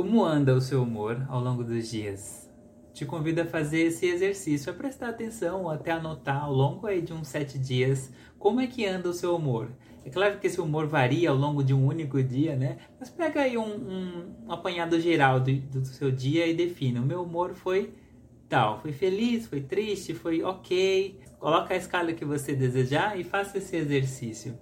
Como anda o seu humor ao longo dos dias? Te convido a fazer esse exercício, a prestar atenção, até anotar ao longo aí de uns sete dias como é que anda o seu humor. É claro que esse humor varia ao longo de um único dia, né? Mas pega aí um, um, um apanhado geral do, do seu dia e defina. O meu humor foi tal, foi feliz, foi triste, foi ok. Coloca a escala que você desejar e faça esse exercício.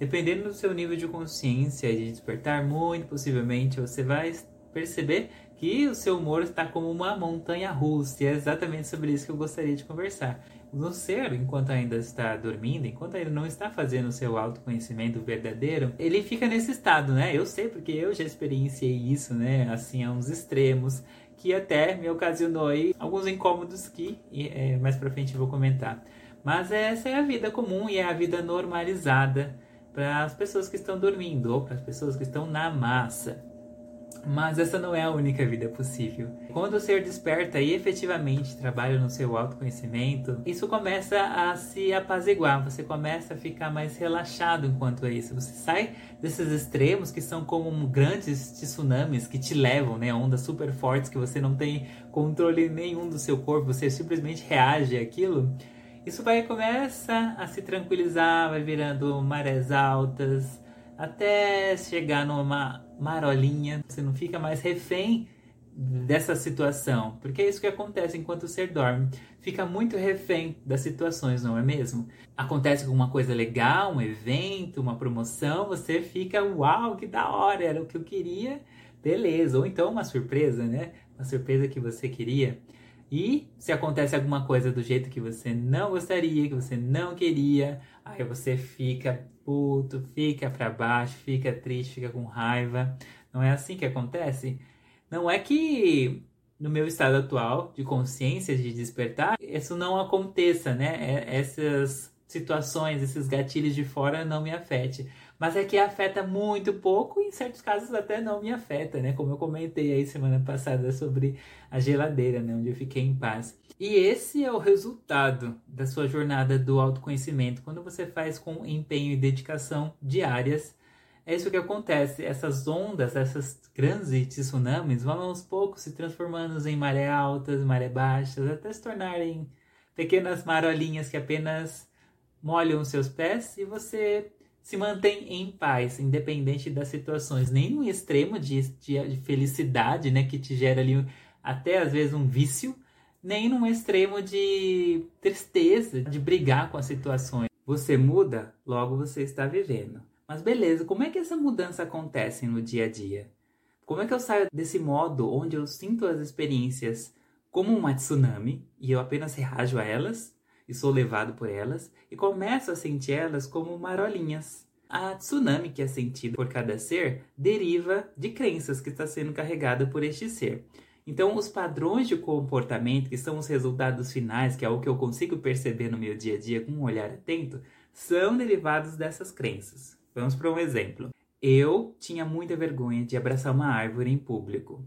Dependendo do seu nível de consciência e de despertar, muito possivelmente você vai perceber que o seu humor está como uma montanha russa. E é exatamente sobre isso que eu gostaria de conversar. O ser, enquanto ainda está dormindo, enquanto ainda não está fazendo o seu autoconhecimento verdadeiro, ele fica nesse estado, né? Eu sei porque eu já experienciei isso, né? Assim, a uns extremos, que até me ocasionou aí alguns incômodos que é, mais pra frente eu vou comentar. Mas essa é a vida comum e é a vida normalizada para as pessoas que estão dormindo ou para as pessoas que estão na massa. Mas essa não é a única vida possível. Quando o ser desperta e efetivamente trabalha no seu autoconhecimento, isso começa a se apaziguar, você começa a ficar mais relaxado enquanto é isso. Você sai desses extremos que são como grandes tsunamis que te levam, né? Ondas super fortes que você não tem controle nenhum do seu corpo, você simplesmente reage àquilo. Isso vai começa a se tranquilizar, vai virando marés altas, até chegar numa marolinha, você não fica mais refém dessa situação, porque é isso que acontece enquanto o ser dorme. Fica muito refém das situações, não é mesmo? Acontece alguma coisa legal, um evento, uma promoção, você fica, uau, que da hora, era o que eu queria, beleza. Ou então uma surpresa, né? Uma surpresa que você queria. E se acontece alguma coisa do jeito que você não gostaria, que você não queria, aí você fica puto, fica para baixo, fica triste, fica com raiva. Não é assim que acontece? Não é que no meu estado atual de consciência, de despertar, isso não aconteça, né? Essas situações, esses gatilhos de fora não me afetem mas é que afeta muito pouco e em certos casos até não me afeta, né? Como eu comentei aí semana passada sobre a geladeira, né? Onde eu fiquei em paz. E esse é o resultado da sua jornada do autoconhecimento, quando você faz com empenho e dedicação diárias. É isso que acontece, essas ondas, essas grandes tsunamis vão aos poucos se transformando em maré altas, maré baixas, até se tornarem pequenas marolinhas que apenas molham seus pés e você se mantém em paz, independente das situações, nem no extremo de, de, de, felicidade, né, que te gera ali até às vezes um vício, nem num extremo de tristeza, de brigar com as situações. Você muda, logo você está vivendo. Mas beleza, como é que essa mudança acontece no dia a dia? Como é que eu saio desse modo onde eu sinto as experiências como uma tsunami e eu apenas reajo a elas? E sou levado por elas e começo a sentir elas como marolinhas. A tsunami que é sentida por cada ser deriva de crenças que está sendo carregada por este ser. Então, os padrões de comportamento, que são os resultados finais, que é o que eu consigo perceber no meu dia a dia com um olhar atento, são derivados dessas crenças. Vamos para um exemplo. Eu tinha muita vergonha de abraçar uma árvore em público.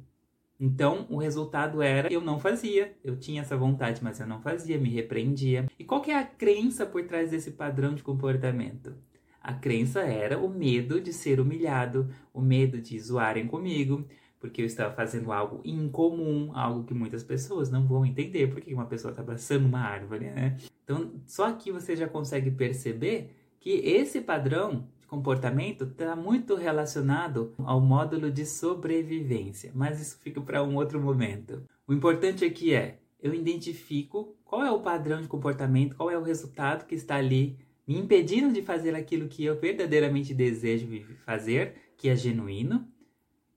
Então, o resultado era eu não fazia. Eu tinha essa vontade, mas eu não fazia, me repreendia. E qual que é a crença por trás desse padrão de comportamento? A crença era o medo de ser humilhado, o medo de zoarem comigo, porque eu estava fazendo algo incomum, algo que muitas pessoas não vão entender porque uma pessoa está abraçando uma árvore, né? Então, só aqui você já consegue perceber que esse padrão comportamento está muito relacionado ao módulo de sobrevivência, mas isso fica para um outro momento. O importante aqui é eu identifico qual é o padrão de comportamento, qual é o resultado que está ali me impedindo de fazer aquilo que eu verdadeiramente desejo fazer, que é genuíno.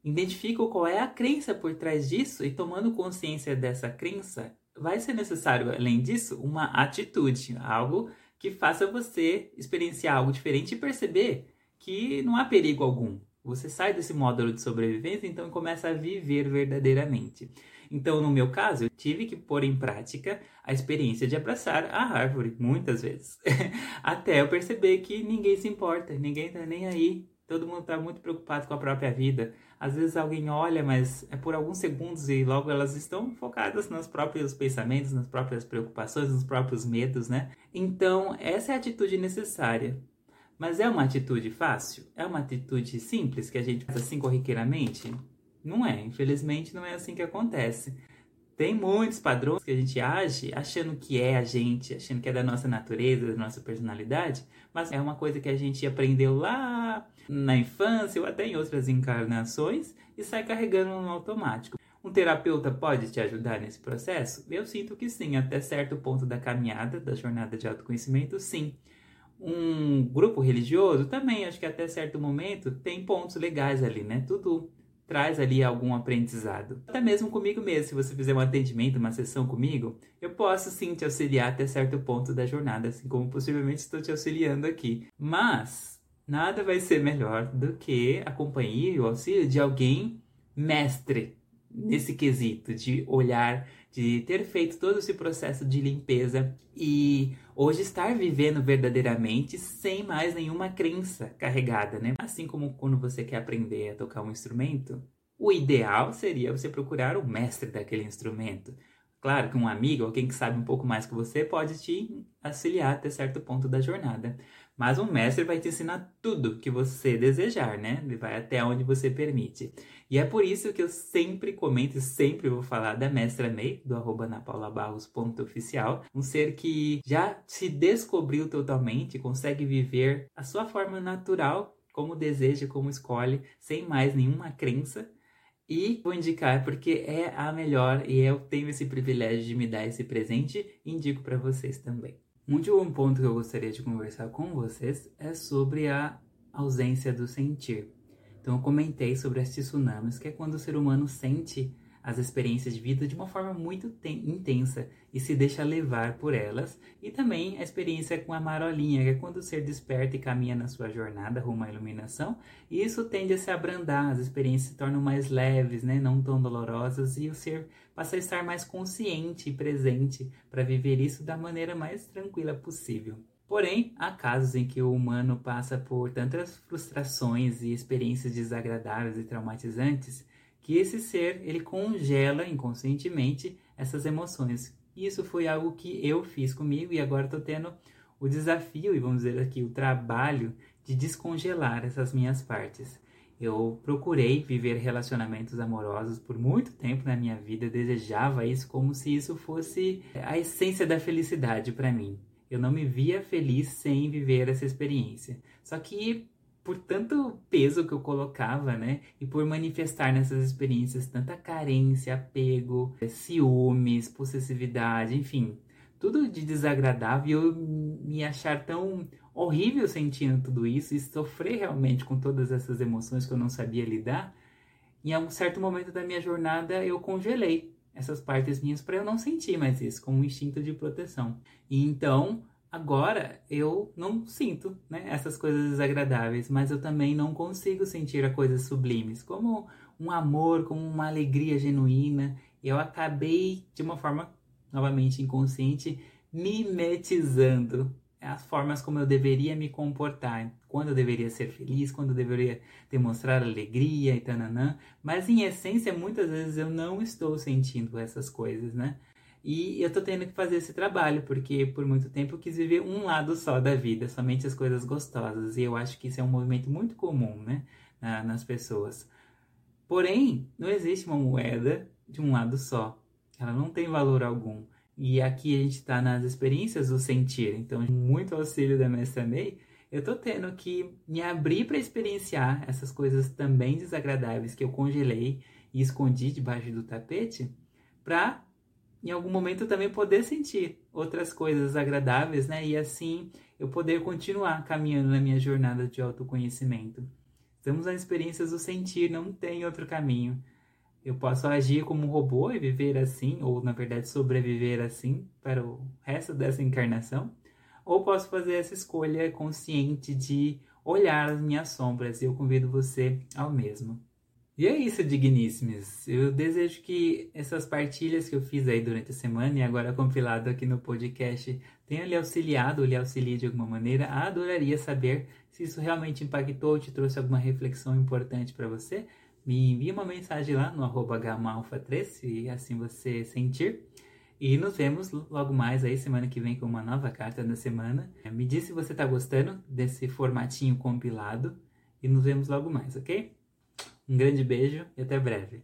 Identifico qual é a crença por trás disso e tomando consciência dessa crença, vai ser necessário, além disso, uma atitude, algo que faça você experienciar algo diferente e perceber que não há perigo algum. Você sai desse módulo de sobrevivência então começa a viver verdadeiramente. Então, no meu caso, eu tive que pôr em prática a experiência de abraçar a árvore muitas vezes, até eu perceber que ninguém se importa, ninguém tá nem aí, todo mundo está muito preocupado com a própria vida. Às vezes alguém olha, mas é por alguns segundos e logo elas estão focadas nos próprios pensamentos, nas próprias preocupações, nos próprios medos, né? Então, essa é a atitude necessária. Mas é uma atitude fácil? É uma atitude simples que a gente faz assim corriqueiramente? Não é, infelizmente não é assim que acontece. Tem muitos padrões que a gente age achando que é a gente, achando que é da nossa natureza, da nossa personalidade, mas é uma coisa que a gente aprendeu lá na infância ou até em outras encarnações e sai carregando no automático. Um terapeuta pode te ajudar nesse processo? Eu sinto que sim, até certo ponto da caminhada, da jornada de autoconhecimento, sim. Um grupo religioso também, acho que até certo momento tem pontos legais ali, né? Tudo traz ali algum aprendizado. Até mesmo comigo mesmo, se você fizer um atendimento, uma sessão comigo, eu posso sim te auxiliar até certo ponto da jornada, assim como possivelmente estou te auxiliando aqui. Mas nada vai ser melhor do que a companhia e o auxílio de alguém mestre nesse quesito de olhar, de ter feito todo esse processo de limpeza e hoje estar vivendo verdadeiramente sem mais nenhuma crença carregada, né? Assim como quando você quer aprender a tocar um instrumento, o ideal seria você procurar o mestre daquele instrumento. Claro que um amigo, alguém que sabe um pouco mais que você, pode te auxiliar até certo ponto da jornada. Mas um mestre vai te ensinar tudo que você desejar, né? Ele vai até onde você permite. E é por isso que eu sempre comento e sempre vou falar da Mestra May, do arroba napaulabarros.oficial. Um ser que já se descobriu totalmente, consegue viver a sua forma natural, como deseja, como escolhe, sem mais nenhuma crença. E vou indicar porque é a melhor e eu tenho esse privilégio de me dar esse presente indico para vocês também. Um último ponto que eu gostaria de conversar com vocês é sobre a ausência do sentir. Então, eu comentei sobre as tsunamis, que é quando o ser humano sente as experiências de vida de uma forma muito intensa e se deixa levar por elas, e também a experiência com a marolinha, que é quando o ser desperta e caminha na sua jornada rumo à iluminação, e isso tende a se abrandar, as experiências se tornam mais leves, né, não tão dolorosas, e o ser passa a estar mais consciente e presente para viver isso da maneira mais tranquila possível. Porém, há casos em que o humano passa por tantas frustrações e experiências desagradáveis e traumatizantes que esse ser ele congela inconscientemente essas emoções. Isso foi algo que eu fiz comigo e agora estou tendo o desafio e vamos dizer aqui o trabalho de descongelar essas minhas partes. Eu procurei viver relacionamentos amorosos por muito tempo na minha vida, desejava isso como se isso fosse a essência da felicidade para mim. Eu não me via feliz sem viver essa experiência. Só que por tanto peso que eu colocava, né? E por manifestar nessas experiências tanta carência, apego, ciúmes, possessividade, enfim, tudo de desagradável, eu me achar tão horrível sentindo tudo isso e sofrer realmente com todas essas emoções que eu não sabia lidar. Em algum certo momento da minha jornada eu congelei essas partes minhas para eu não sentir mais isso, como um instinto de proteção. E então Agora eu não sinto né, essas coisas desagradáveis, mas eu também não consigo sentir a coisas sublimes, como um amor, como uma alegria genuína. Eu acabei, de uma forma novamente inconsciente, mimetizando as formas como eu deveria me comportar, quando eu deveria ser feliz, quando eu deveria demonstrar alegria e tananã, mas em essência muitas vezes eu não estou sentindo essas coisas, né? E eu tô tendo que fazer esse trabalho, porque por muito tempo eu quis viver um lado só da vida, somente as coisas gostosas. E eu acho que isso é um movimento muito comum, né, nas pessoas. Porém, não existe uma moeda de um lado só. Ela não tem valor algum. E aqui a gente está nas experiências do sentir. Então, muito auxílio da Mestra May, eu tô tendo que me abrir para experienciar essas coisas também desagradáveis que eu congelei e escondi debaixo do tapete, para em algum momento também poder sentir outras coisas agradáveis, né? E assim eu poder continuar caminhando na minha jornada de autoconhecimento. Estamos nas experiências do sentir, não tem outro caminho. Eu posso agir como um robô e viver assim, ou na verdade sobreviver assim para o resto dessa encarnação, ou posso fazer essa escolha consciente de olhar as minhas sombras e eu convido você ao mesmo. E é isso, digníssimos. Eu desejo que essas partilhas que eu fiz aí durante a semana e agora compilado aqui no podcast tenham lhe auxiliado ou lhe auxilie de alguma maneira. Adoraria saber se isso realmente impactou, te trouxe alguma reflexão importante para você. Me envie uma mensagem lá no arroba 3 se assim você sentir. E nos vemos logo mais aí semana que vem com uma nova carta da semana. Me diz se você está gostando desse formatinho compilado e nos vemos logo mais, ok? Um grande beijo e até breve.